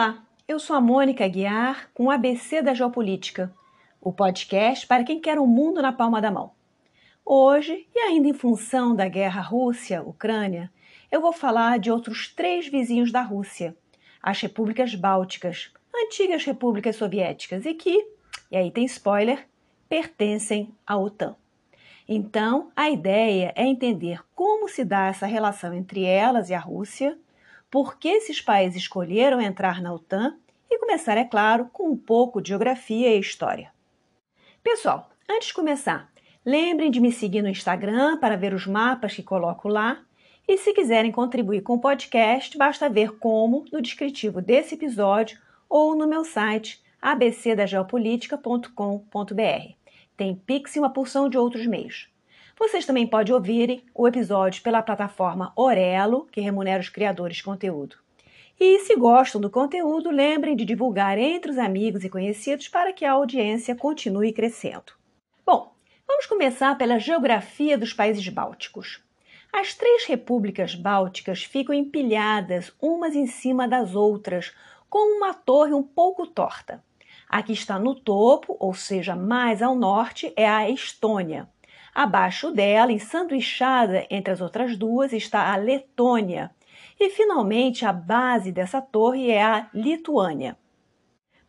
Olá, eu sou a Mônica Guiar com o ABC da Geopolítica, o podcast para quem quer o um mundo na palma da mão. Hoje, e ainda em função da guerra Rússia-Ucrânia, eu vou falar de outros três vizinhos da Rússia, as repúblicas bálticas, antigas repúblicas soviéticas e que, e aí tem spoiler, pertencem à OTAN. Então, a ideia é entender como se dá essa relação entre elas e a Rússia, por que esses países escolheram entrar na OTAN e começar, é claro, com um pouco de geografia e história. Pessoal, antes de começar, lembrem de me seguir no Instagram para ver os mapas que coloco lá. E se quiserem contribuir com o podcast, basta ver como no descritivo desse episódio ou no meu site abcdageopolitica.com.br. Tem Pix e uma porção de outros meios. Vocês também podem ouvir o episódio pela plataforma Orelo, que remunera os criadores de conteúdo. E se gostam do conteúdo, lembrem de divulgar entre os amigos e conhecidos para que a audiência continue crescendo. Bom, vamos começar pela geografia dos países bálticos. As três repúblicas bálticas ficam empilhadas umas em cima das outras, com uma torre um pouco torta. Aqui está no topo, ou seja, mais ao norte, é a Estônia. Abaixo dela, ensanduichada entre as outras duas, está a Letônia. E finalmente, a base dessa torre é a Lituânia.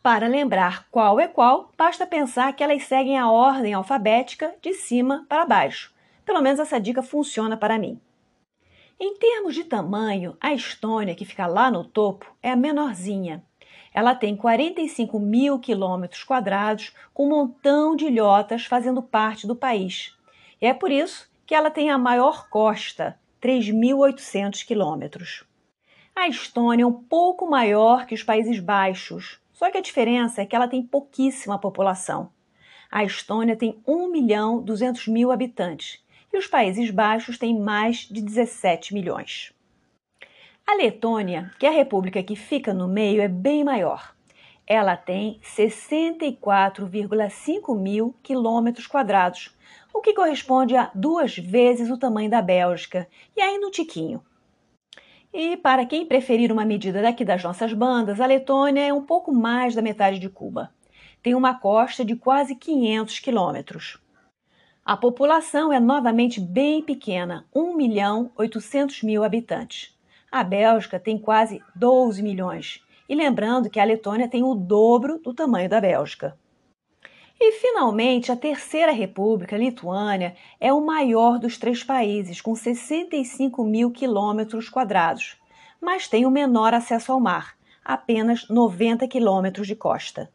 Para lembrar qual é qual, basta pensar que elas seguem a ordem alfabética de cima para baixo. Pelo menos essa dica funciona para mim. Em termos de tamanho, a Estônia, que fica lá no topo, é a menorzinha. Ela tem 45 mil quilômetros quadrados, com um montão de ilhotas fazendo parte do país. É por isso que ela tem a maior costa, 3.800 quilômetros. A Estônia é um pouco maior que os Países Baixos, só que a diferença é que ela tem pouquíssima população. A Estônia tem 1 milhão 200 mil habitantes e os Países Baixos têm mais de 17 milhões. A Letônia, que é a república que fica no meio, é bem maior. Ela tem 64,5 mil quilômetros quadrados, o que corresponde a duas vezes o tamanho da Bélgica, e ainda um tiquinho. E para quem preferir uma medida daqui das nossas bandas, a Letônia é um pouco mais da metade de Cuba. Tem uma costa de quase 500 quilômetros. A população é novamente bem pequena, 1 milhão 800 mil habitantes. A Bélgica tem quase 12 milhões. E lembrando que a Letônia tem o dobro do tamanho da Bélgica. E, finalmente, a Terceira República, Lituânia, é o maior dos três países, com 65 mil quilômetros quadrados, mas tem o menor acesso ao mar, apenas 90 quilômetros de costa.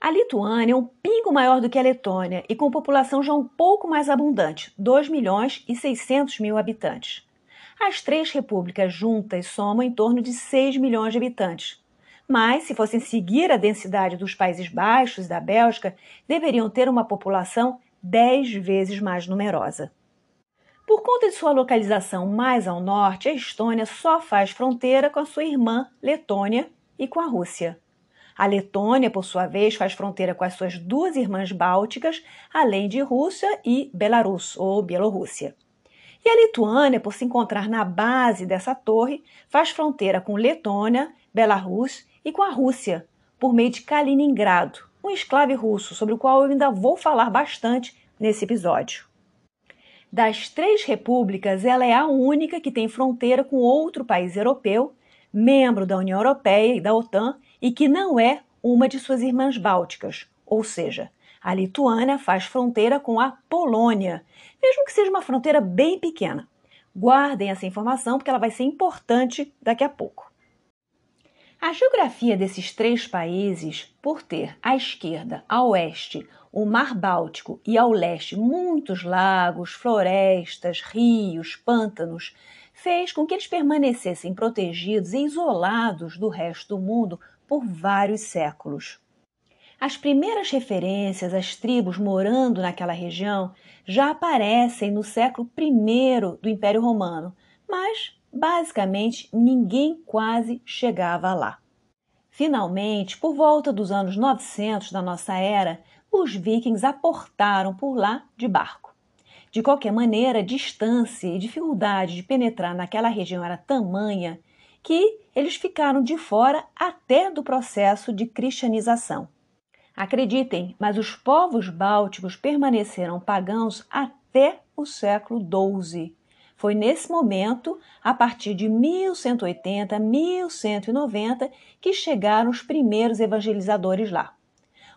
A Lituânia é um pingo maior do que a Letônia e com população já um pouco mais abundante, 2 milhões e 600 mil habitantes. As três repúblicas juntas somam em torno de 6 milhões de habitantes. Mas, se fossem seguir a densidade dos Países Baixos e da Bélgica, deveriam ter uma população 10 vezes mais numerosa. Por conta de sua localização mais ao norte, a Estônia só faz fronteira com a sua irmã Letônia e com a Rússia. A Letônia, por sua vez, faz fronteira com as suas duas irmãs bálticas, além de Rússia e Belarus, ou Bielorrússia. E a Lituânia, por se encontrar na base dessa torre, faz fronteira com Letônia, Belarus e com a Rússia, por meio de Kaliningrado, um esclave russo, sobre o qual eu ainda vou falar bastante nesse episódio. Das três repúblicas, ela é a única que tem fronteira com outro país europeu, membro da União Europeia e da OTAN, e que não é uma de suas irmãs bálticas, ou seja, a Lituânia faz fronteira com a Polônia, mesmo que seja uma fronteira bem pequena. Guardem essa informação porque ela vai ser importante daqui a pouco. A geografia desses três países, por ter à esquerda, a oeste, o Mar Báltico e ao leste muitos lagos, florestas, rios, pântanos, fez com que eles permanecessem protegidos e isolados do resto do mundo por vários séculos. As primeiras referências às tribos morando naquela região já aparecem no século I do Império Romano, mas basicamente ninguém quase chegava lá. Finalmente, por volta dos anos 900 da nossa era, os vikings aportaram por lá de barco. De qualquer maneira, a distância e dificuldade de penetrar naquela região era tamanha que eles ficaram de fora até do processo de cristianização. Acreditem, mas os povos bálticos permaneceram pagãos até o século XII. Foi nesse momento, a partir de 1180, 1190, que chegaram os primeiros evangelizadores lá.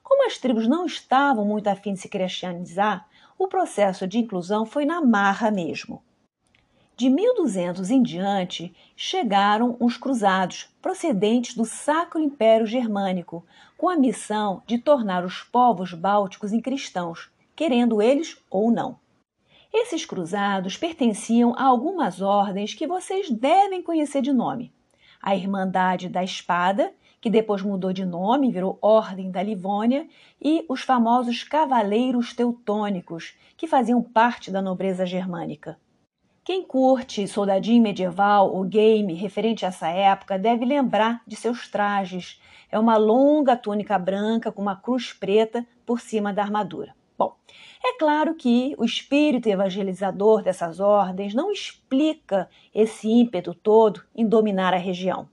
Como as tribos não estavam muito afim de se cristianizar, o processo de inclusão foi na marra mesmo. De 1200 em diante, chegaram os cruzados, procedentes do Sacro Império Germânico, com a missão de tornar os povos bálticos em cristãos, querendo eles ou não. Esses cruzados pertenciam a algumas ordens que vocês devem conhecer de nome: a Irmandade da Espada, que depois mudou de nome e virou Ordem da Livônia, e os famosos Cavaleiros Teutônicos, que faziam parte da nobreza germânica. Quem curte soldadinho medieval ou game referente a essa época deve lembrar de seus trajes. É uma longa túnica branca com uma cruz preta por cima da armadura. Bom, é claro que o espírito evangelizador dessas ordens não explica esse ímpeto todo em dominar a região.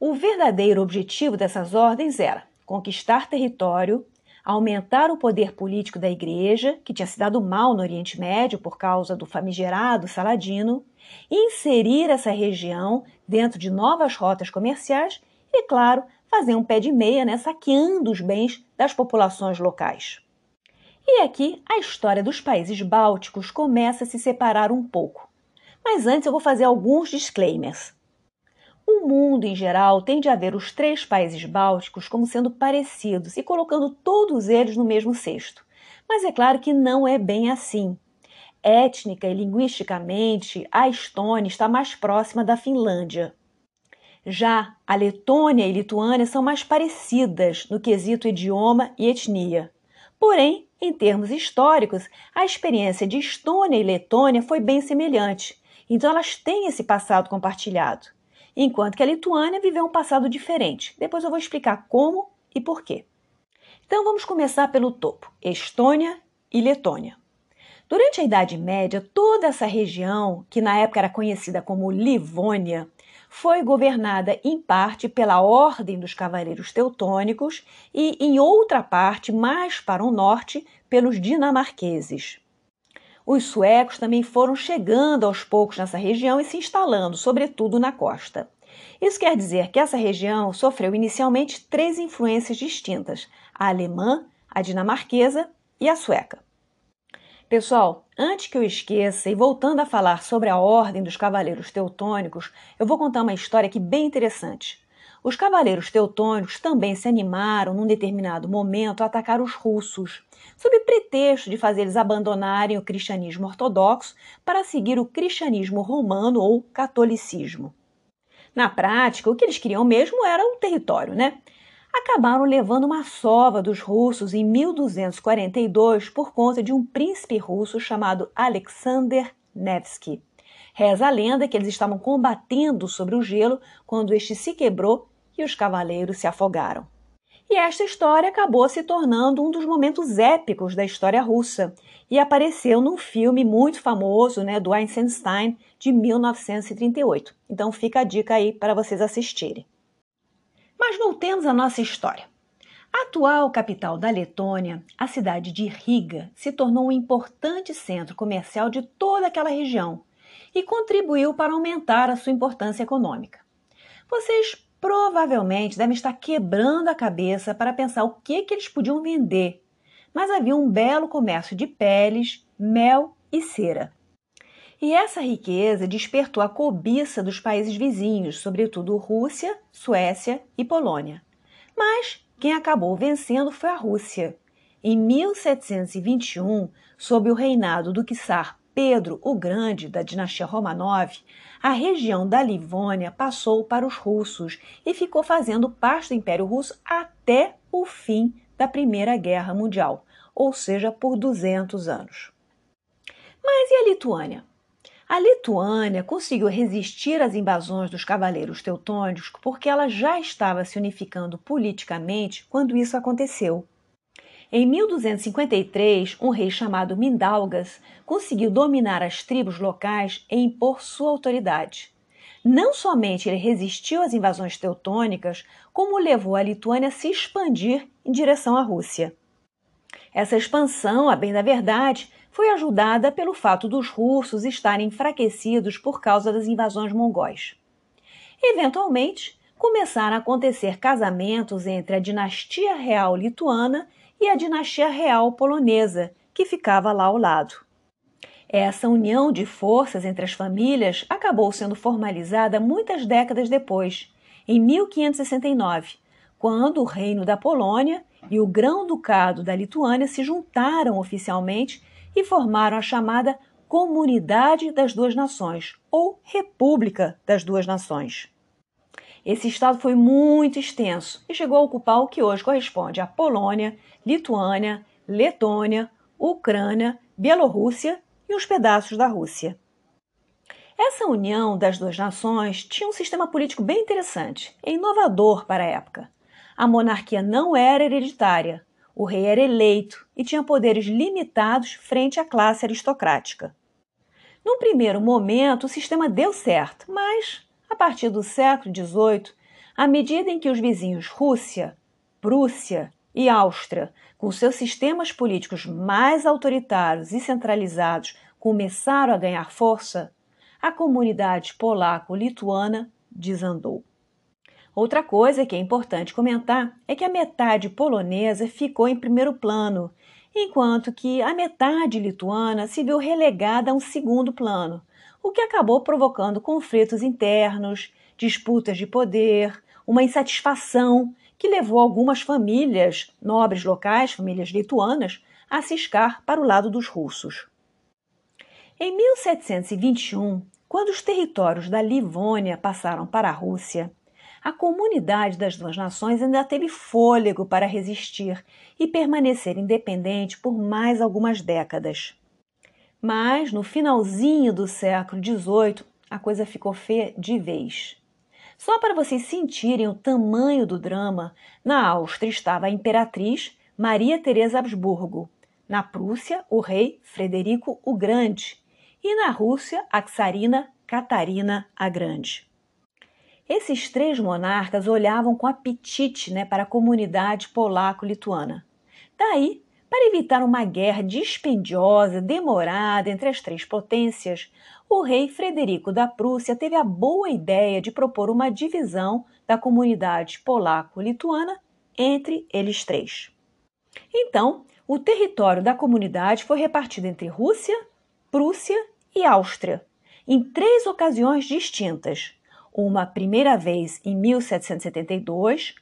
O verdadeiro objetivo dessas ordens era conquistar território, aumentar o poder político da igreja, que tinha se dado mal no Oriente Médio por causa do famigerado Saladino, inserir essa região dentro de novas rotas comerciais e, claro, fazer um pé de meia, né, saqueando os bens das populações locais. E aqui a história dos países bálticos começa a se separar um pouco. Mas antes eu vou fazer alguns disclaimers. O mundo em geral tende a ver os três países bálticos como sendo parecidos e colocando todos eles no mesmo cesto. Mas é claro que não é bem assim. Étnica e linguisticamente, a Estônia está mais próxima da Finlândia. Já a Letônia e Lituânia são mais parecidas no quesito idioma e etnia. Porém, em termos históricos, a experiência de Estônia e Letônia foi bem semelhante, então elas têm esse passado compartilhado enquanto que a Lituânia viveu um passado diferente. Depois eu vou explicar como e por quê. Então vamos começar pelo topo: Estônia e Letônia. Durante a Idade Média, toda essa região, que na época era conhecida como Livônia, foi governada em parte pela Ordem dos Cavaleiros Teutônicos e, em outra parte, mais para o norte, pelos dinamarqueses. Os suecos também foram chegando aos poucos nessa região e se instalando, sobretudo na costa. Isso quer dizer que essa região sofreu inicialmente três influências distintas: a alemã, a dinamarquesa e a sueca. Pessoal, antes que eu esqueça e voltando a falar sobre a ordem dos cavaleiros teutônicos, eu vou contar uma história aqui bem interessante. Os cavaleiros teutônicos também se animaram, num determinado momento, a atacar os russos, sob pretexto de fazer eles abandonarem o cristianismo ortodoxo para seguir o cristianismo romano ou catolicismo. Na prática, o que eles queriam mesmo era o território, né? Acabaram levando uma sova dos russos em 1242 por conta de um príncipe russo chamado Alexander Nevsky. Reza a lenda que eles estavam combatendo sobre o gelo quando este se quebrou e os cavaleiros se afogaram. E esta história acabou se tornando um dos momentos épicos da história russa e apareceu num filme muito famoso né, do Eisenstein de 1938. Então fica a dica aí para vocês assistirem. Mas voltemos à nossa história. A atual capital da Letônia, a cidade de Riga, se tornou um importante centro comercial de toda aquela região e contribuiu para aumentar a sua importância econômica. Vocês provavelmente devem estar quebrando a cabeça para pensar o que, que eles podiam vender, mas havia um belo comércio de peles, mel e cera. E essa riqueza despertou a cobiça dos países vizinhos, sobretudo Rússia, Suécia e Polônia. Mas quem acabou vencendo foi a Rússia. Em 1721, sob o reinado do czar Pedro o Grande, da dinastia Romanov, a região da Livônia passou para os russos e ficou fazendo parte do Império Russo até o fim da Primeira Guerra Mundial, ou seja, por 200 anos. Mas e a Lituânia? A Lituânia conseguiu resistir às invasões dos cavaleiros teutônicos porque ela já estava se unificando politicamente quando isso aconteceu. Em 1253, um rei chamado Mindaugas conseguiu dominar as tribos locais e impor sua autoridade. não somente ele resistiu às invasões teutônicas, como levou a Lituânia a se expandir em direção à Rússia. Essa expansão, a bem da verdade, foi ajudada pelo fato dos russos estarem enfraquecidos por causa das invasões mongóis. Eventualmente, começaram a acontecer casamentos entre a dinastia real lituana e a dinastia real polonesa, que ficava lá ao lado. Essa união de forças entre as famílias acabou sendo formalizada muitas décadas depois, em 1569, quando o Reino da Polônia e o Grão-Ducado da Lituânia se juntaram oficialmente e formaram a chamada Comunidade das Duas Nações, ou República das Duas Nações. Esse estado foi muito extenso e chegou a ocupar o que hoje corresponde à Polônia, Lituânia, Letônia, Ucrânia, Bielorrússia e os pedaços da Rússia. Essa união das duas nações tinha um sistema político bem interessante e inovador para a época. A monarquia não era hereditária, o rei era eleito e tinha poderes limitados frente à classe aristocrática. Num primeiro momento, o sistema deu certo, mas, a partir do século XVIII, à medida em que os vizinhos Rússia, Prússia e Áustria, com seus sistemas políticos mais autoritários e centralizados, começaram a ganhar força, a comunidade polaco-lituana desandou. Outra coisa que é importante comentar é que a metade polonesa ficou em primeiro plano, enquanto que a metade lituana se viu relegada a um segundo plano, o que acabou provocando conflitos internos, disputas de poder, uma insatisfação que levou algumas famílias nobres locais, famílias lituanas, a ciscar para o lado dos russos. Em 1721, quando os territórios da Livônia passaram para a Rússia, a comunidade das duas nações ainda teve fôlego para resistir e permanecer independente por mais algumas décadas. Mas, no finalzinho do século XVIII, a coisa ficou feia de vez. Só para vocês sentirem o tamanho do drama, na Áustria estava a imperatriz Maria Teresa Habsburgo, na Prússia, o rei Frederico o Grande, e na Rússia, a czarina Catarina a Grande. Esses três monarcas olhavam com apetite né, para a comunidade polaco-lituana. Daí para evitar uma guerra dispendiosa, demorada entre as três potências, o rei Frederico da Prússia teve a boa ideia de propor uma divisão da comunidade polaco-lituana entre eles três. Então, o território da comunidade foi repartido entre Rússia, Prússia e Áustria, em três ocasiões distintas. Uma primeira vez em 1772,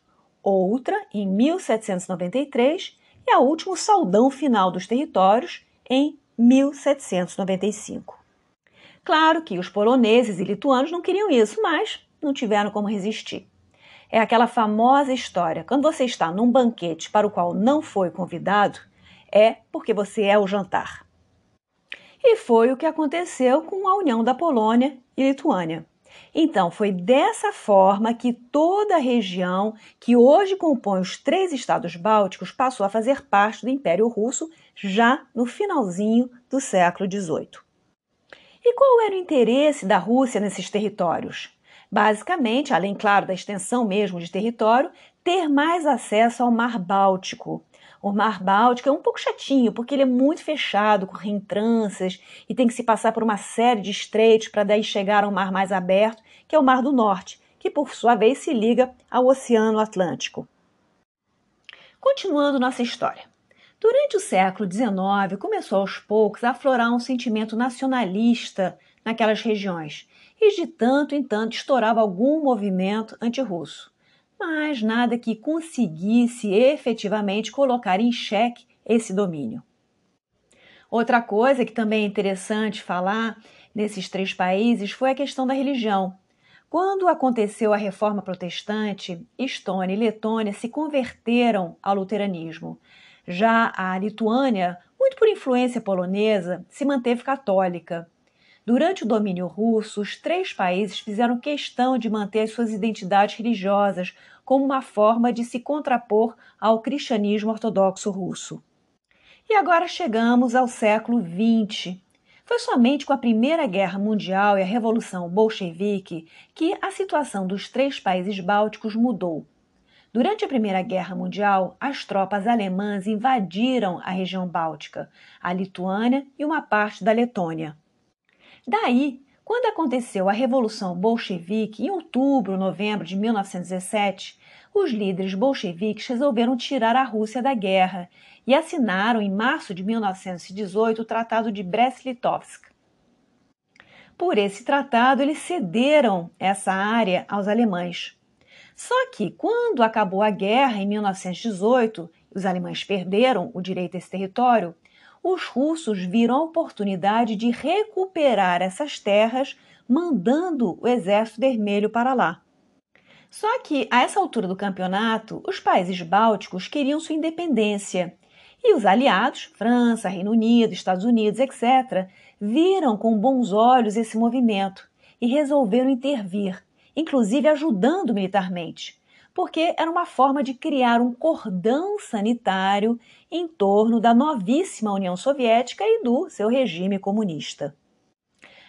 outra em 1793 e a último saldão final dos territórios em 1795. Claro que os poloneses e lituanos não queriam isso, mas não tiveram como resistir. É aquela famosa história: quando você está num banquete para o qual não foi convidado, é porque você é o jantar. E foi o que aconteceu com a união da Polônia e Lituânia. Então, foi dessa forma que toda a região que hoje compõe os três estados bálticos passou a fazer parte do Império Russo já no finalzinho do século XVIII. E qual era o interesse da Rússia nesses territórios? Basicamente, além, claro, da extensão mesmo de território, ter mais acesso ao Mar Báltico, o Mar Báltico é um pouco chatinho, porque ele é muito fechado, com reentranças, e tem que se passar por uma série de estreitos para daí chegar ao mar mais aberto, que é o Mar do Norte, que por sua vez se liga ao Oceano Atlântico. Continuando nossa história. Durante o século XIX, começou aos poucos a aflorar um sentimento nacionalista naquelas regiões, e de tanto em tanto estourava algum movimento antirrusso mas nada que conseguisse efetivamente colocar em xeque esse domínio. Outra coisa que também é interessante falar nesses três países foi a questão da religião. Quando aconteceu a reforma protestante, Estônia e Letônia se converteram ao luteranismo. Já a Lituânia, muito por influência polonesa, se manteve católica. Durante o domínio russo, os três países fizeram questão de manter suas identidades religiosas como uma forma de se contrapor ao cristianismo ortodoxo russo. E agora chegamos ao século XX. Foi somente com a Primeira Guerra Mundial e a Revolução Bolchevique que a situação dos três países bálticos mudou. Durante a Primeira Guerra Mundial, as tropas alemãs invadiram a região báltica, a Lituânia e uma parte da Letônia. Daí, quando aconteceu a Revolução Bolchevique em outubro, novembro de 1917, os líderes bolcheviques resolveram tirar a Rússia da guerra e assinaram em março de 1918 o Tratado de Brest-Litovsk. Por esse tratado, eles cederam essa área aos alemães. Só que, quando acabou a guerra em 1918, os alemães perderam o direito a esse território, os russos viram a oportunidade de recuperar essas terras, mandando o Exército Vermelho para lá. Só que, a essa altura do campeonato, os países bálticos queriam sua independência e os aliados, França, Reino Unido, Estados Unidos, etc., viram com bons olhos esse movimento e resolveram intervir, inclusive ajudando militarmente, porque era uma forma de criar um cordão sanitário em torno da novíssima União Soviética e do seu regime comunista.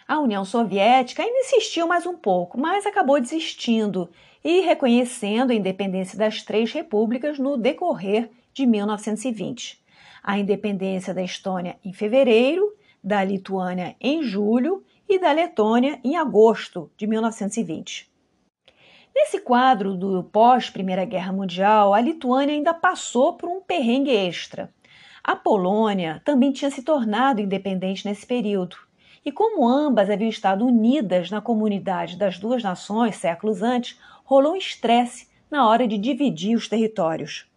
A União Soviética ainda insistiu mais um pouco, mas acabou desistindo e reconhecendo a independência das três repúblicas no decorrer de 1920 a independência da Estônia em fevereiro, da Lituânia em julho e da Letônia em agosto de 1920. Nesse quadro do pós-Primeira Guerra Mundial, a Lituânia ainda passou por um perrengue extra. A Polônia também tinha se tornado independente nesse período. E como ambas haviam estado unidas na comunidade das duas nações séculos antes, rolou um estresse na hora de dividir os territórios.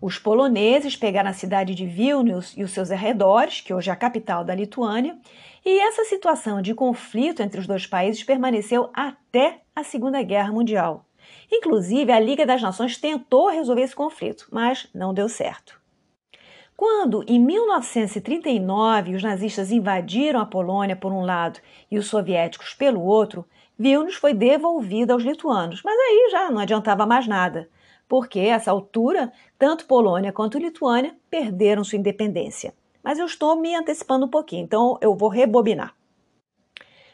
Os poloneses pegaram a cidade de Vilnius e os seus arredores, que hoje é a capital da Lituânia, e essa situação de conflito entre os dois países permaneceu até a Segunda Guerra Mundial. Inclusive, a Liga das Nações tentou resolver esse conflito, mas não deu certo. Quando, em 1939, os nazistas invadiram a Polônia por um lado e os soviéticos pelo outro, Vilnius foi devolvida aos lituanos, mas aí já não adiantava mais nada porque, a essa altura, tanto Polônia quanto Lituânia perderam sua independência. Mas eu estou me antecipando um pouquinho, então eu vou rebobinar.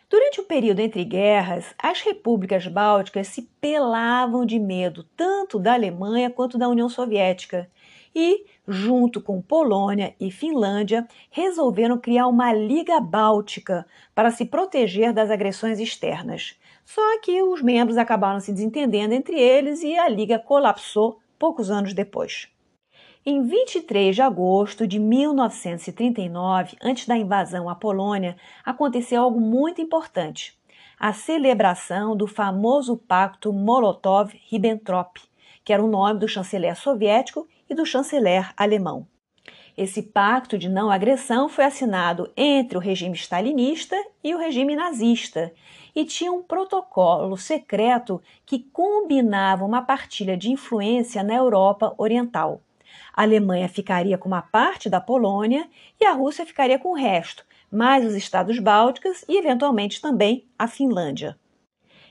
Durante o período entre guerras, as repúblicas bálticas se pelavam de medo tanto da Alemanha quanto da União Soviética e, junto com Polônia e Finlândia, resolveram criar uma Liga Báltica para se proteger das agressões externas. Só que os membros acabaram se desentendendo entre eles e a liga colapsou poucos anos depois. Em 23 de agosto de 1939, antes da invasão à Polônia, aconteceu algo muito importante: a celebração do famoso Pacto Molotov-Ribbentrop, que era o nome do chanceler soviético e do chanceler alemão. Esse pacto de não agressão foi assinado entre o regime stalinista e o regime nazista e tinha um protocolo secreto que combinava uma partilha de influência na Europa Oriental. A Alemanha ficaria com uma parte da Polônia e a Rússia ficaria com o resto, mais os estados bálticos e, eventualmente, também a Finlândia.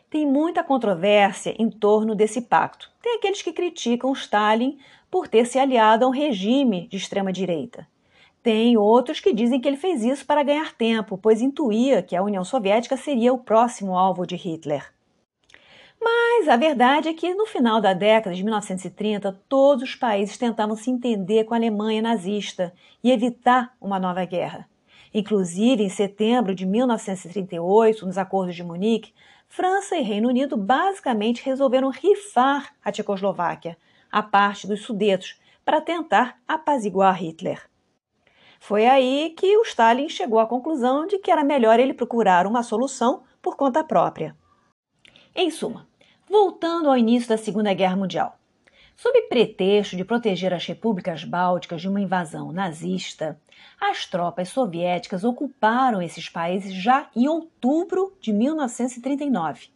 Tem muita controvérsia em torno desse pacto. Tem aqueles que criticam Stalin por ter se aliado a um regime de extrema-direita. Tem outros que dizem que ele fez isso para ganhar tempo, pois intuía que a União Soviética seria o próximo alvo de Hitler. Mas a verdade é que no final da década de 1930, todos os países tentavam se entender com a Alemanha nazista e evitar uma nova guerra. Inclusive, em setembro de 1938, nos acordos de Munique, França e Reino Unido basicamente resolveram rifar a Tchecoslováquia, a parte dos Sudetos, para tentar apaziguar Hitler. Foi aí que o Stalin chegou à conclusão de que era melhor ele procurar uma solução por conta própria. Em suma, voltando ao início da Segunda Guerra Mundial. Sob pretexto de proteger as repúblicas bálticas de uma invasão nazista, as tropas soviéticas ocuparam esses países já em outubro de 1939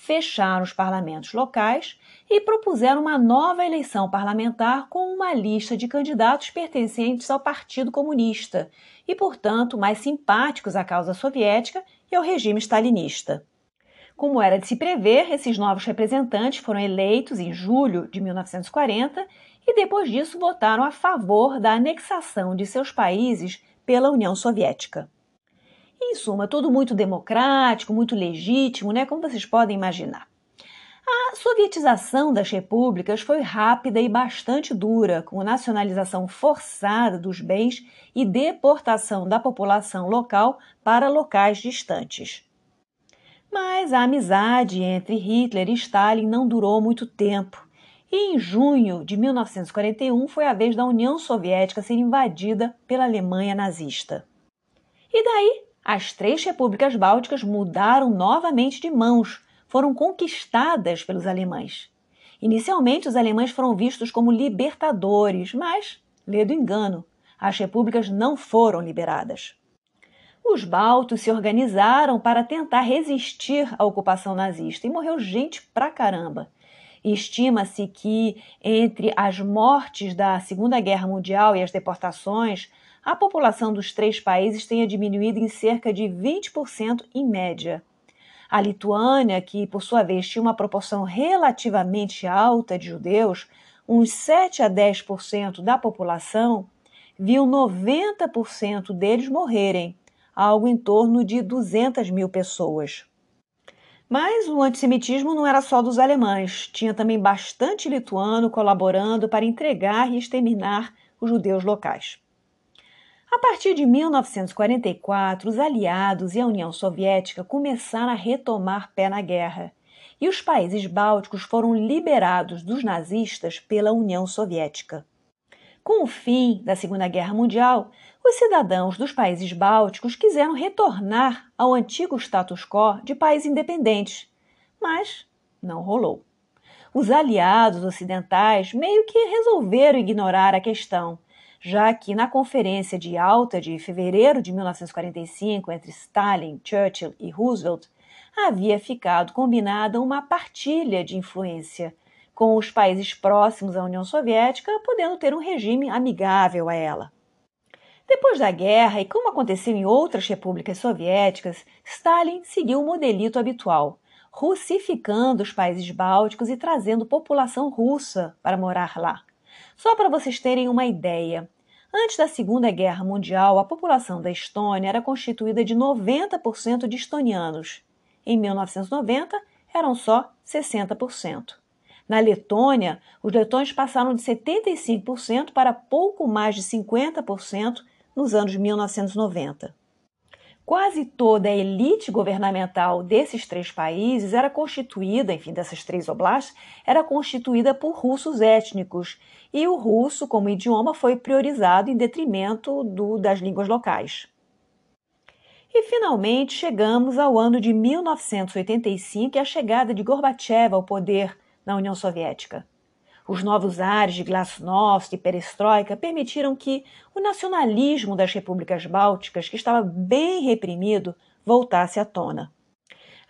fecharam os parlamentos locais e propuseram uma nova eleição parlamentar com uma lista de candidatos pertencentes ao Partido Comunista e, portanto, mais simpáticos à causa soviética e ao regime stalinista. Como era de se prever, esses novos representantes foram eleitos em julho de 1940 e, depois disso, votaram a favor da anexação de seus países pela União Soviética. Em suma, tudo muito democrático, muito legítimo, né? Como vocês podem imaginar. A sovietização das repúblicas foi rápida e bastante dura, com nacionalização forçada dos bens e deportação da população local para locais distantes. Mas a amizade entre Hitler e Stalin não durou muito tempo. E em junho de 1941 foi a vez da União Soviética ser invadida pela Alemanha nazista. E daí, as três repúblicas bálticas mudaram novamente de mãos, foram conquistadas pelos alemães. Inicialmente, os alemães foram vistos como libertadores, mas, lê do engano, as repúblicas não foram liberadas. Os baltos se organizaram para tentar resistir à ocupação nazista e morreu gente pra caramba. Estima-se que, entre as mortes da Segunda Guerra Mundial e as deportações, a população dos três países tenha diminuído em cerca de 20% em média. A Lituânia, que por sua vez tinha uma proporção relativamente alta de judeus, uns 7 a 10% da população, viu 90% deles morrerem, algo em torno de 200 mil pessoas. Mas o antissemitismo não era só dos alemães, tinha também bastante lituano colaborando para entregar e exterminar os judeus locais. A partir de 1944, os aliados e a União Soviética começaram a retomar pé na guerra, e os países bálticos foram liberados dos nazistas pela União Soviética. Com o fim da Segunda Guerra Mundial, os cidadãos dos países bálticos quiseram retornar ao antigo status quo de países independentes, mas não rolou. Os aliados ocidentais meio que resolveram ignorar a questão já que na Conferência de Alta de fevereiro de 1945 entre Stalin, Churchill e Roosevelt, havia ficado combinada uma partilha de influência, com os países próximos à União Soviética podendo ter um regime amigável a ela. Depois da guerra, e como aconteceu em outras repúblicas soviéticas, Stalin seguiu o modelito habitual, russificando os países bálticos e trazendo população russa para morar lá. Só para vocês terem uma ideia, antes da Segunda Guerra Mundial, a população da Estônia era constituída de 90% de estonianos. Em 1990, eram só 60%. Na Letônia, os letões passaram de 75% para pouco mais de 50% nos anos 1990. Quase toda a elite governamental desses três países era constituída, enfim, dessas três oblastes, era constituída por russos étnicos, e o russo, como idioma, foi priorizado em detrimento do, das línguas locais. E finalmente chegamos ao ano de 1985 e a chegada de Gorbachev ao poder na União Soviética. Os novos ares de glasnost e perestroika permitiram que o nacionalismo das repúblicas bálticas, que estava bem reprimido, voltasse à tona.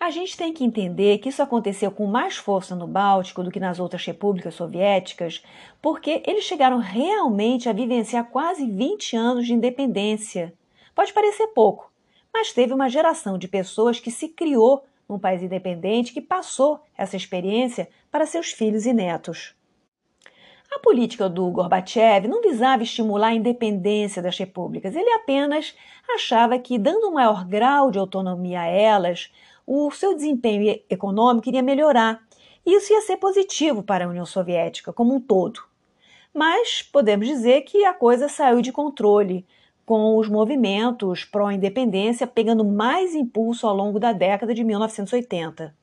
A gente tem que entender que isso aconteceu com mais força no Báltico do que nas outras repúblicas soviéticas, porque eles chegaram realmente a vivenciar quase 20 anos de independência. Pode parecer pouco, mas teve uma geração de pessoas que se criou num país independente que passou essa experiência para seus filhos e netos. A política do Gorbachev não visava estimular a independência das repúblicas, ele apenas achava que, dando um maior grau de autonomia a elas, o seu desempenho econômico iria melhorar. Isso ia ser positivo para a União Soviética como um todo. Mas podemos dizer que a coisa saiu de controle, com os movimentos pró-independência pegando mais impulso ao longo da década de 1980.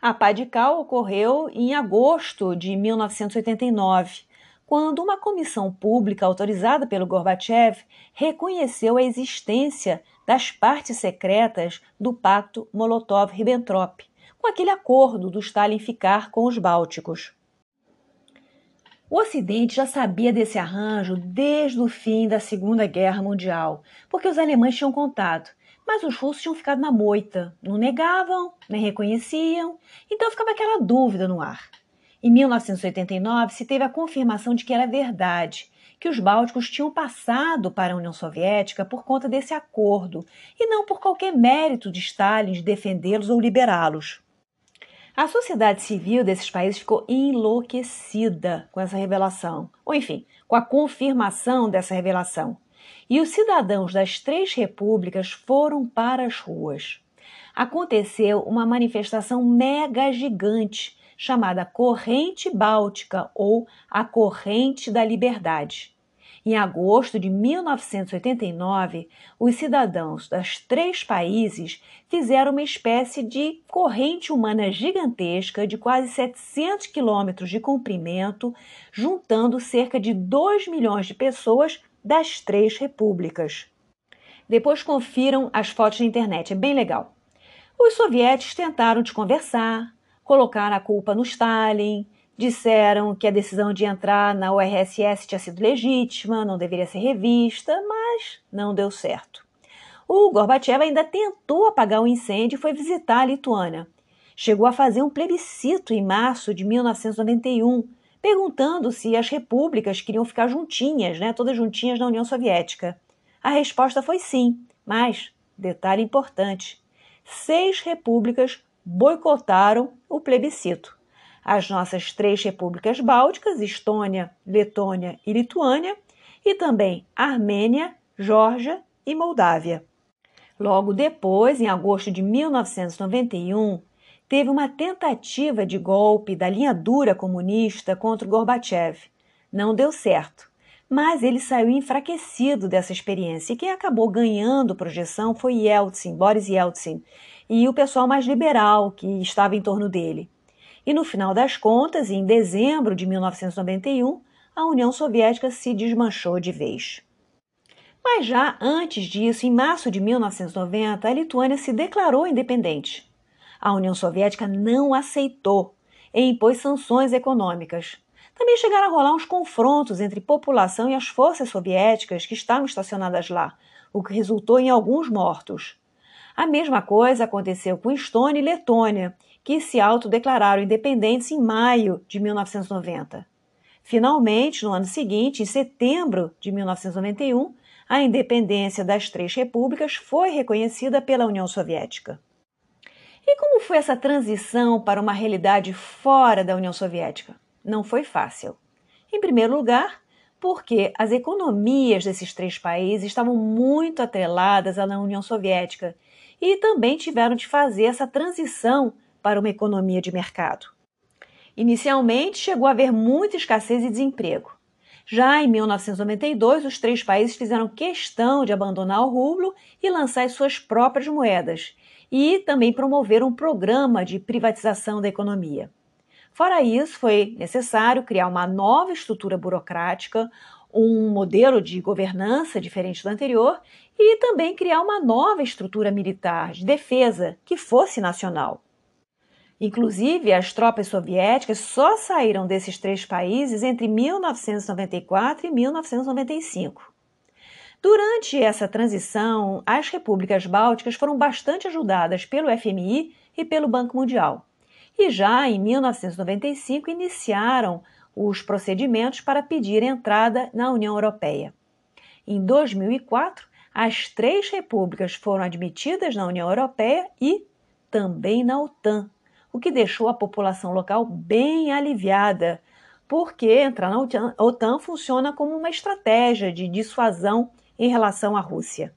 A pá de cal ocorreu em agosto de 1989, quando uma comissão pública autorizada pelo Gorbachev reconheceu a existência das partes secretas do Pacto Molotov-Ribbentrop, com aquele acordo do Stalin ficar com os bálticos. O Ocidente já sabia desse arranjo desde o fim da Segunda Guerra Mundial, porque os alemães tinham contado mas os russos tinham ficado na moita, não negavam, nem reconheciam, então ficava aquela dúvida no ar. Em 1989 se teve a confirmação de que era verdade, que os bálticos tinham passado para a União Soviética por conta desse acordo e não por qualquer mérito de Stalin de defendê-los ou liberá-los. A sociedade civil desses países ficou enlouquecida com essa revelação, ou enfim, com a confirmação dessa revelação e os cidadãos das três repúblicas foram para as ruas. Aconteceu uma manifestação mega gigante chamada Corrente Báltica ou a Corrente da Liberdade. Em agosto de 1989, os cidadãos dos três países fizeram uma espécie de corrente humana gigantesca de quase 700 quilômetros de comprimento, juntando cerca de 2 milhões de pessoas das três repúblicas. Depois confiram as fotos na internet, é bem legal. Os soviéticos tentaram desconversar, colocaram a culpa no Stalin, disseram que a decisão de entrar na URSS tinha sido legítima, não deveria ser revista, mas não deu certo. O Gorbachev ainda tentou apagar o incêndio e foi visitar a Lituânia. Chegou a fazer um plebiscito em março de 1991, perguntando se as repúblicas queriam ficar juntinhas, né, todas juntinhas na União Soviética. A resposta foi sim, mas, detalhe importante, seis repúblicas boicotaram o plebiscito. As nossas três repúblicas bálticas, Estônia, Letônia e Lituânia, e também Armênia, Geórgia e Moldávia. Logo depois, em agosto de 1991, teve uma tentativa de golpe da linha dura comunista contra Gorbachev. Não deu certo, mas ele saiu enfraquecido dessa experiência e quem acabou ganhando projeção foi Yeltsin, Boris Yeltsin, e o pessoal mais liberal que estava em torno dele. E no final das contas, em dezembro de 1991, a União Soviética se desmanchou de vez. Mas já antes disso, em março de 1990, a Lituânia se declarou independente. A União Soviética não aceitou e impôs sanções econômicas. Também chegaram a rolar uns confrontos entre população e as forças soviéticas que estavam estacionadas lá, o que resultou em alguns mortos. A mesma coisa aconteceu com Estônia e Letônia, que se autodeclararam independentes em maio de 1990. Finalmente, no ano seguinte, em setembro de 1991, a independência das três repúblicas foi reconhecida pela União Soviética. E como foi essa transição para uma realidade fora da União Soviética? Não foi fácil. Em primeiro lugar, porque as economias desses três países estavam muito atreladas à União Soviética e também tiveram de fazer essa transição para uma economia de mercado. Inicialmente, chegou a haver muita escassez e desemprego. Já em 1992, os três países fizeram questão de abandonar o rublo e lançar as suas próprias moedas, e também promoveram um programa de privatização da economia. Fora isso, foi necessário criar uma nova estrutura burocrática, um modelo de governança diferente do anterior e também criar uma nova estrutura militar de defesa que fosse nacional. Inclusive, as tropas soviéticas só saíram desses três países entre 1994 e 1995. Durante essa transição, as repúblicas bálticas foram bastante ajudadas pelo FMI e pelo Banco Mundial. E já em 1995 iniciaram os procedimentos para pedir entrada na União Europeia. Em 2004, as três repúblicas foram admitidas na União Europeia e também na OTAN, o que deixou a população local bem aliviada, porque entrar na OTAN, funciona como uma estratégia de dissuasão em relação à Rússia.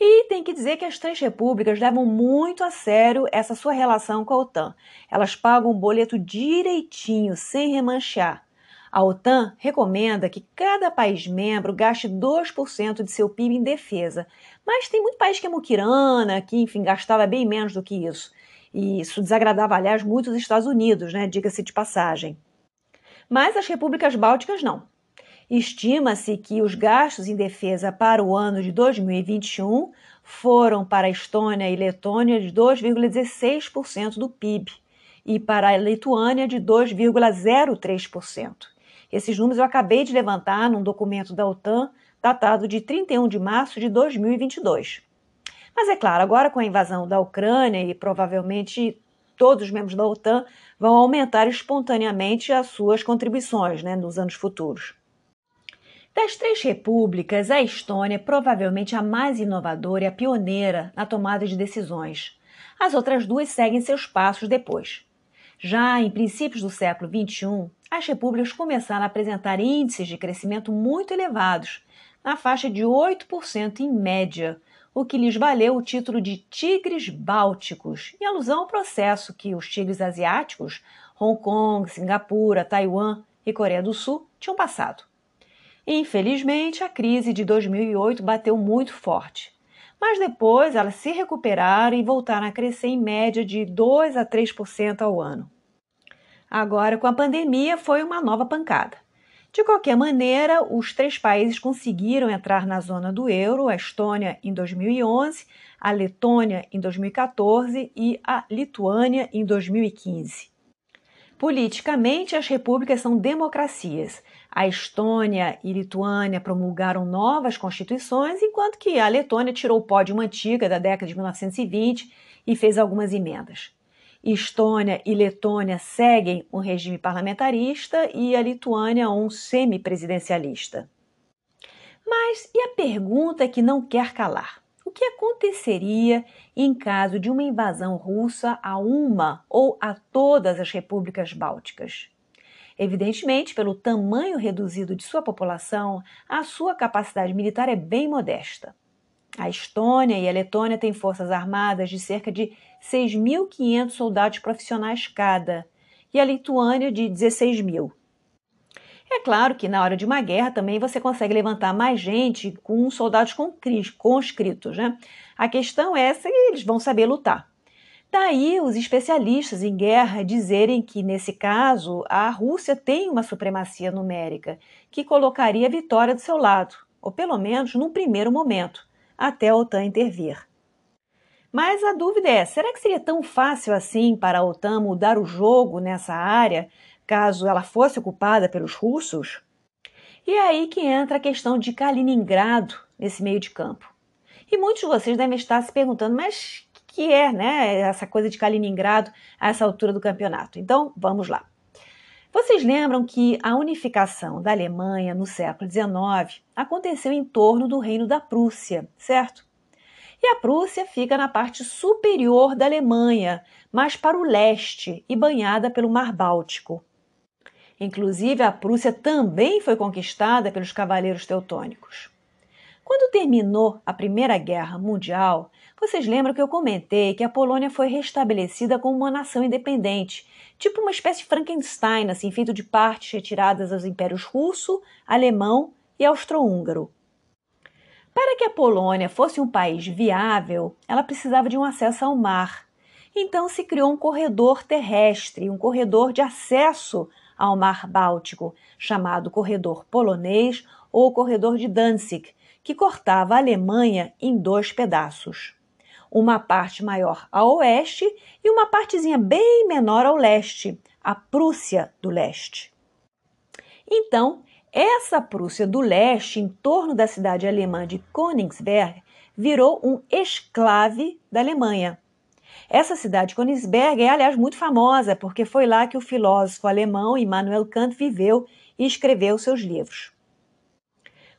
E tem que dizer que as três repúblicas levam muito a sério essa sua relação com a OTAN. Elas pagam o boleto direitinho, sem remanchear. A OTAN recomenda que cada país membro gaste 2% de seu PIB em defesa. Mas tem muito país que é muquirana, que, enfim, gastava bem menos do que isso. E isso desagradava, aliás, muito os Estados Unidos, né? Diga-se de passagem. Mas as repúblicas bálticas não. Estima-se que os gastos em defesa para o ano de 2021 foram para a Estônia e Letônia de 2,16% do PIB e para a Lituânia de 2,03%. Esses números eu acabei de levantar num documento da OTAN datado de 31 de março de 2022. Mas é claro, agora com a invasão da Ucrânia e provavelmente todos os membros da OTAN vão aumentar espontaneamente as suas contribuições né, nos anos futuros. Das três repúblicas, a Estônia é provavelmente a mais inovadora e a pioneira na tomada de decisões. As outras duas seguem seus passos depois. Já em princípios do século XXI, as repúblicas começaram a apresentar índices de crescimento muito elevados, na faixa de 8% em média, o que lhes valeu o título de tigres bálticos, em alusão ao processo que os tigres asiáticos, Hong Kong, Singapura, Taiwan e Coreia do Sul, tinham passado. Infelizmente, a crise de 2008 bateu muito forte, mas depois elas se recuperaram e voltaram a crescer em média de 2 a 3% ao ano. Agora, com a pandemia, foi uma nova pancada. De qualquer maneira, os três países conseguiram entrar na zona do euro: a Estônia em 2011, a Letônia em 2014 e a Lituânia em 2015. Politicamente, as repúblicas são democracias. A Estônia e Lituânia promulgaram novas constituições, enquanto que a Letônia tirou o pó de uma antiga da década de 1920 e fez algumas emendas. Estônia e Letônia seguem um regime parlamentarista e a Lituânia um semipresidencialista. Mas e a pergunta que não quer calar? O que aconteceria em caso de uma invasão russa a uma ou a todas as repúblicas bálticas? Evidentemente, pelo tamanho reduzido de sua população, a sua capacidade militar é bem modesta. A Estônia e a Letônia têm forças armadas de cerca de 6.500 soldados profissionais cada, e a Lituânia de 16 mil. É claro que na hora de uma guerra também você consegue levantar mais gente com soldados conscritos. Né? A questão é se eles vão saber lutar. Daí os especialistas em guerra dizerem que, nesse caso, a Rússia tem uma supremacia numérica que colocaria a vitória do seu lado, ou pelo menos num primeiro momento até a OTAN intervir. Mas a dúvida é: será que seria tão fácil assim para a OTAN mudar o jogo nessa área, caso ela fosse ocupada pelos russos? E é aí que entra a questão de Kaliningrado nesse meio de campo. E muitos de vocês devem estar se perguntando, mas que é né, essa coisa de Kaliningrado a essa altura do campeonato? Então, vamos lá. Vocês lembram que a unificação da Alemanha no século XIX aconteceu em torno do Reino da Prússia, certo? E a Prússia fica na parte superior da Alemanha, mais para o leste e banhada pelo Mar Báltico. Inclusive, a Prússia também foi conquistada pelos cavaleiros teutônicos. Quando terminou a Primeira Guerra Mundial, vocês lembram que eu comentei que a Polônia foi restabelecida como uma nação independente tipo uma espécie de Frankenstein, assim, feito de partes retiradas aos impérios russo, alemão e austro-húngaro. Para que a Polônia fosse um país viável, ela precisava de um acesso ao mar. Então se criou um corredor terrestre, um corredor de acesso ao Mar Báltico, chamado Corredor Polonês ou Corredor de Danzig, que cortava a Alemanha em dois pedaços uma parte maior a oeste e uma partezinha bem menor ao leste, a Prússia do Leste. Então, essa Prússia do Leste, em torno da cidade alemã de Königsberg, virou um esclave da Alemanha. Essa cidade de Königsberg é, aliás, muito famosa, porque foi lá que o filósofo alemão Immanuel Kant viveu e escreveu seus livros.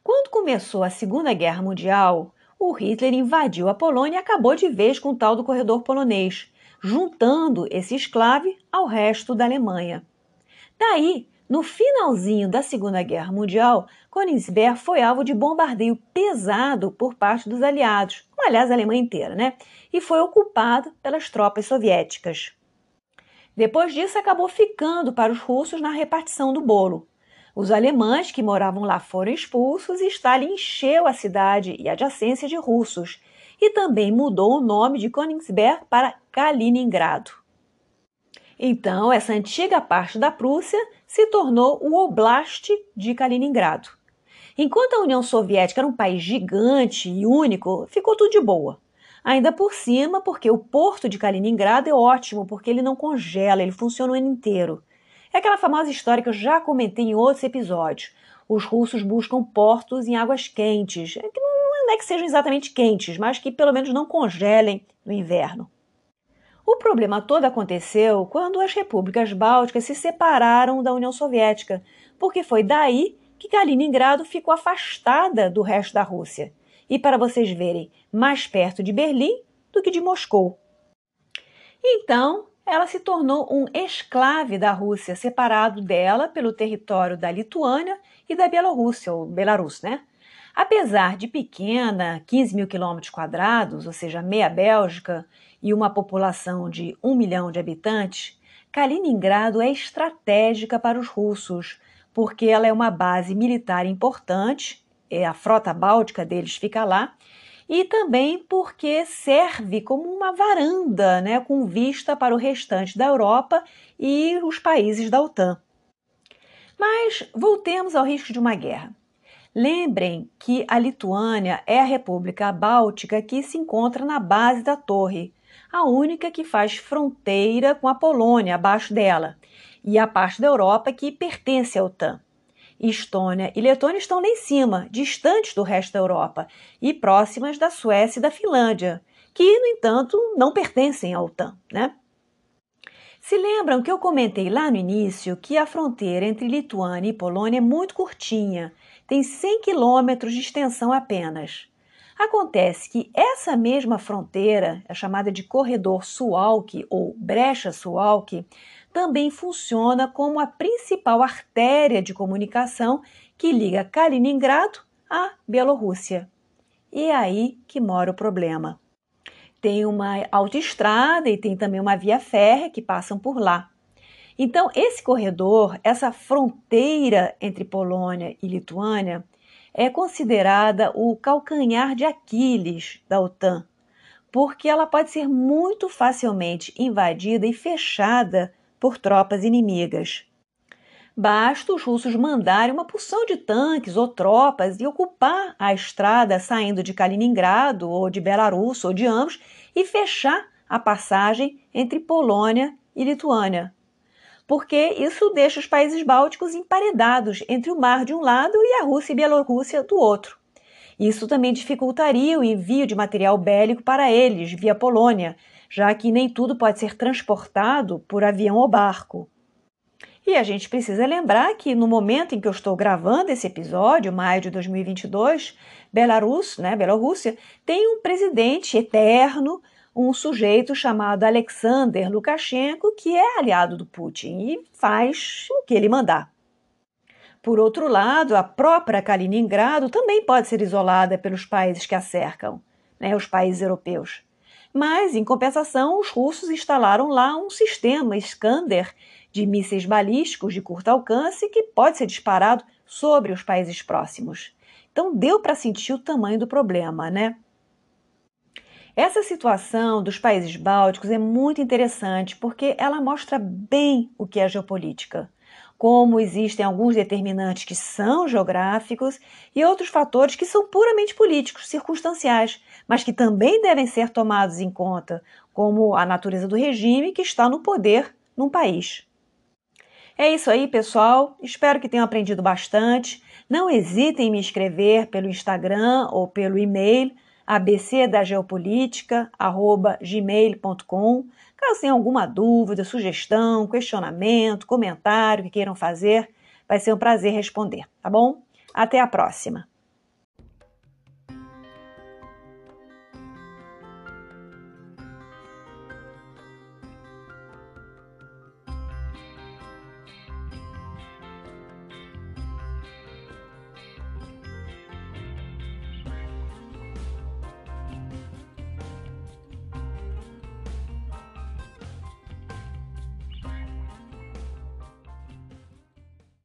Quando começou a Segunda Guerra Mundial, o Hitler invadiu a Polônia e acabou de vez com o tal do corredor polonês, juntando esse esclave ao resto da Alemanha. Daí, no finalzinho da Segunda Guerra Mundial, Königsberg foi alvo de bombardeio pesado por parte dos aliados, como aliás a Alemanha inteira, né? E foi ocupado pelas tropas soviéticas. Depois disso, acabou ficando para os russos na repartição do bolo. Os alemães que moravam lá foram expulsos e Stalin encheu a cidade e adjacência de russos e também mudou o nome de Königsberg para Kaliningrado. Então, essa antiga parte da Prússia se tornou o Oblast de Kaliningrado. Enquanto a União Soviética era um país gigante e único, ficou tudo de boa. Ainda por cima, porque o porto de Kaliningrado é ótimo, porque ele não congela, ele funciona o ano inteiro. É aquela famosa história que eu já comentei em outros episódios. Os russos buscam portos em águas quentes, é que não é que sejam exatamente quentes, mas que pelo menos não congelem no inverno. O problema todo aconteceu quando as repúblicas bálticas se separaram da União Soviética, porque foi daí que Kaliningrado ficou afastada do resto da Rússia. E para vocês verem, mais perto de Berlim do que de Moscou. Então, ela se tornou um esclave da Rússia, separado dela pelo território da Lituânia e da Bielorrússia, ou Belarus, né? Apesar de pequena, 15 mil quilômetros quadrados, ou seja, meia Bélgica, e uma população de um milhão de habitantes, Kaliningrado é estratégica para os russos, porque ela é uma base militar importante, é a frota báltica deles fica lá, e também porque serve como uma varanda, né, com vista para o restante da Europa e os países da OTAN. Mas voltemos ao risco de uma guerra. Lembrem que a Lituânia é a república báltica que se encontra na base da torre, a única que faz fronteira com a Polônia abaixo dela, e a parte da Europa que pertence à OTAN. Estônia e Letônia estão lá em cima, distantes do resto da Europa e próximas da Suécia e da Finlândia, que, no entanto, não pertencem à OTAN. Né? Se lembram que eu comentei lá no início que a fronteira entre Lituânia e Polônia é muito curtinha tem 100 quilômetros de extensão apenas. Acontece que essa mesma fronteira, é chamada de corredor Suwalki ou brecha Suwalki, também funciona como a principal artéria de comunicação que liga Kaliningrado à Bielorrússia. E é aí que mora o problema. Tem uma autoestrada e tem também uma via férrea que passam por lá. Então, esse corredor, essa fronteira entre Polônia e Lituânia, é considerada o calcanhar de Aquiles da OTAN, porque ela pode ser muito facilmente invadida e fechada por tropas inimigas. Basta os russos mandarem uma porção de tanques ou tropas e ocupar a estrada saindo de Kaliningrado ou de Belarus ou de ambos e fechar a passagem entre Polônia e Lituânia, porque isso deixa os países bálticos emparedados entre o mar de um lado e a Rússia e Bielorrússia do outro. Isso também dificultaria o envio de material bélico para eles via Polônia, já que nem tudo pode ser transportado por avião ou barco. E a gente precisa lembrar que no momento em que eu estou gravando esse episódio, maio de 2022, Belarus, né, Bielorrússia, tem um presidente eterno, um sujeito chamado Alexander Lukashenko, que é aliado do Putin e faz o que ele mandar. Por outro lado, a própria Kaliningrado também pode ser isolada pelos países que a cercam, né, os países europeus. Mas, em compensação, os russos instalaram lá um sistema Iskander de mísseis balísticos de curto alcance que pode ser disparado sobre os países próximos. Então, deu para sentir o tamanho do problema, né? Essa situação dos países bálticos é muito interessante porque ela mostra bem o que é geopolítica. Como existem alguns determinantes que são geográficos e outros fatores que são puramente políticos, circunstanciais, mas que também devem ser tomados em conta, como a natureza do regime que está no poder num país. É isso aí, pessoal. Espero que tenham aprendido bastante. Não hesitem em me escrever pelo Instagram ou pelo e-mail abcdageopolítica@gmail.com. Caso tenham alguma dúvida, sugestão, questionamento, comentário que queiram fazer, vai ser um prazer responder, tá bom? Até a próxima.